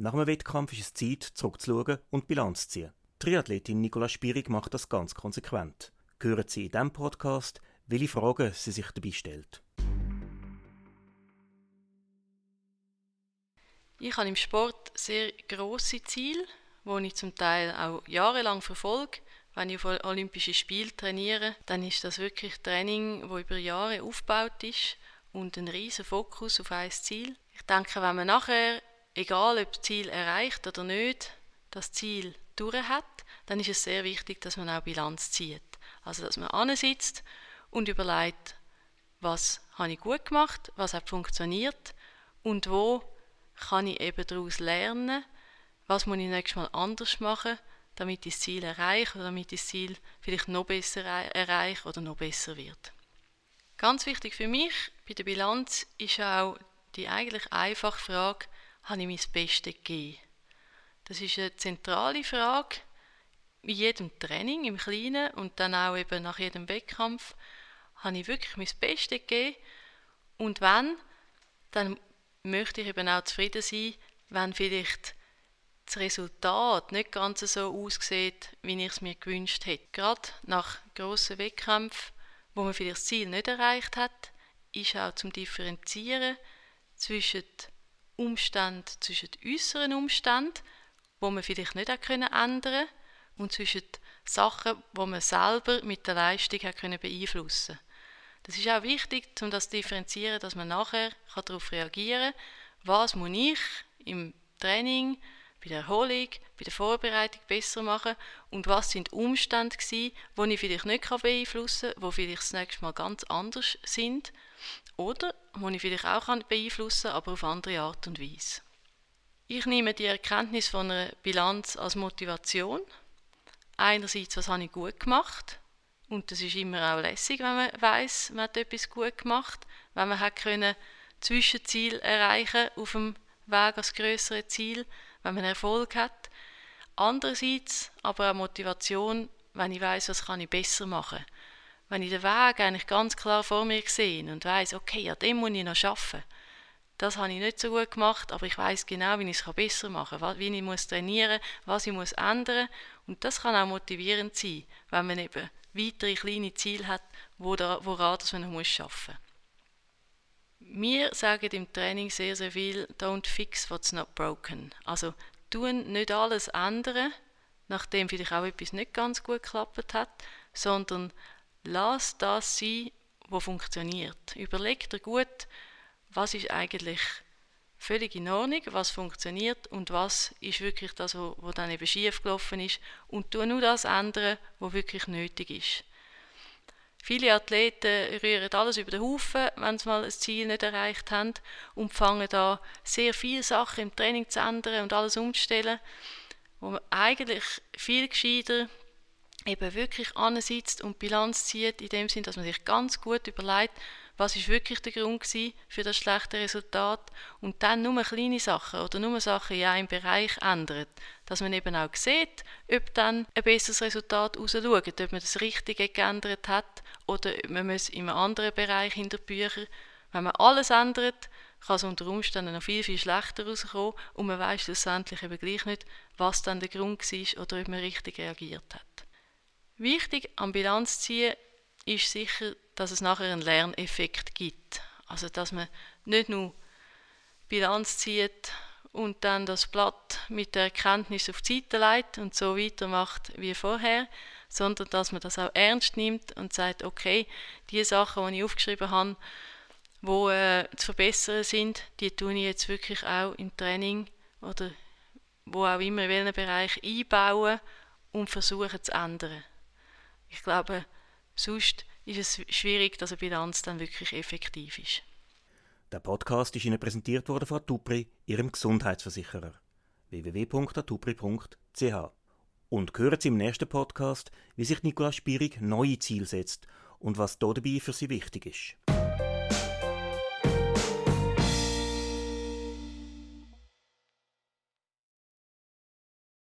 Nach einem Wettkampf ist es Zeit, zurückzuschauen und Bilanz zu ziehen. Triathletin Nicola Spierig macht das ganz konsequent. Hören Sie in diesem Podcast, welche Fragen sie sich dabei stellt. Ich habe im Sport sehr große Ziele, die ich zum Teil auch jahrelang verfolge. Wenn ich auf Olympische Spiele trainiere, dann ist das wirklich Training, wo über Jahre aufgebaut ist und ein riesen Fokus auf ein Ziel. Ich denke, wenn man nachher egal ob das Ziel erreicht oder nicht, das Ziel durch hat, dann ist es sehr wichtig, dass man auch Bilanz zieht. Also dass man ansitzt und überlegt, was habe ich gut gemacht, was hat funktioniert und wo kann ich eben daraus lernen, was muss ich nächstes Mal anders machen, damit ich das Ziel erreiche oder damit ich das Ziel vielleicht noch besser erreiche oder noch besser wird. Ganz wichtig für mich bei der Bilanz ist auch die eigentlich einfache Frage, habe ich mein Bestes gegeben? Das ist eine zentrale Frage in jedem Training im Kleinen und dann auch eben nach jedem Wettkampf. Habe ich wirklich mein Bestes gegeben? Und wenn, dann möchte ich eben auch zufrieden sein, wenn vielleicht das Resultat nicht ganz so aussieht, wie ich es mir gewünscht hätte. Gerade nach grossen Wettkämpfen, wo man vielleicht das Ziel nicht erreicht hat, ist auch zum Differenzieren zwischen Umstände zwischen äußeren Umständen, wo man vielleicht nicht ändern konnte, und zwischen Sachen, wo man selber mit der Leistung können beeinflussen. Das ist auch wichtig, um das zu differenzieren, dass man nachher darauf reagieren kann, was muss ich im Training, bei der Erholung, bei der Vorbereitung besser machen und was sind Umstände die ich vielleicht nicht beeinflussen kann, die vielleicht das nächste Mal ganz anders sind oder die ich vielleicht auch beeinflussen kann, aber auf andere Art und Weise. Ich nehme die Erkenntnis von einer Bilanz als Motivation. Einerseits, was habe ich gut gemacht? Und das ist immer auch lässig, wenn man weiß, man hat etwas gut gemacht, wenn man hat können Zwischenziel erreichen auf dem Weg als größere Ziel, wenn man Erfolg hat. Andererseits aber auch Motivation, wenn ich weiß, was kann ich besser machen. Wenn ich den Weg eigentlich ganz klar vor mir sehe und weiß, okay, an dem muss ich noch arbeiten. Das habe ich nicht so gut gemacht, aber ich weiß genau, wie ich es besser machen kann, wie ich muss trainieren was ich muss ändern Und das kann auch motivierend sein, wenn man eben weitere kleine Ziele hat, woran man noch muss arbeiten muss. Wir sagen im Training sehr, sehr viel, don't fix what's not broken. Also tun nicht alles ändern, nachdem vielleicht auch etwas nicht ganz gut geklappt hat, sondern lass das sein, was funktioniert. Überleg dir gut, was ist eigentlich völlig in Ordnung, was funktioniert und was ist wirklich das, was dann eben schief gelaufen ist und tu nur das ändern, was wirklich nötig ist. Viele Athleten rühren alles über den Haufen, wenn sie mal ein Ziel nicht erreicht haben und fangen da sehr viele Sachen im Training zu ändern und alles umzustellen, wo man eigentlich viel gescheiter eben wirklich ansitzt und Bilanz zieht, in dem Sinn, dass man sich ganz gut überlegt, was ist wirklich der Grund für das schlechte Resultat und dann nur kleine Sachen oder nur Sachen in einem Bereich ändert, dass man eben auch sieht, ob dann ein besseres Resultat rausschaut, ob man das Richtige geändert hat oder ob man muss in einem anderen Bereich in der Bücher, wenn man alles ändert, kann es unter Umständen noch viel, viel schlechter rauskommen und man weiß schlussendlich eben gleich nicht, was dann der Grund war oder ob man richtig reagiert hat. Wichtig am Bilanz ziehen ist sicher, dass es nachher einen Lerneffekt gibt. Also dass man nicht nur Bilanz zieht und dann das Blatt mit der Erkenntnis auf die Seite leitet und so weitermacht wie vorher, sondern dass man das auch ernst nimmt und sagt, okay, die Sachen, die ich aufgeschrieben habe, wo äh, zu verbessern sind, die tue ich jetzt wirklich auch im Training oder wo auch immer in welchem Bereich einbauen und versuchen zu ändern. Ich glaube, sonst ist es schwierig, dass eine Bilanz dann wirklich effektiv ist. Der Podcast ist Ihnen präsentiert worden von Atupri, Ihrem Gesundheitsversicherer. www.atupri.ch Und hören Sie im nächsten Podcast, wie sich Nicola Spierig neue Ziele setzt und was dabei für sie wichtig ist.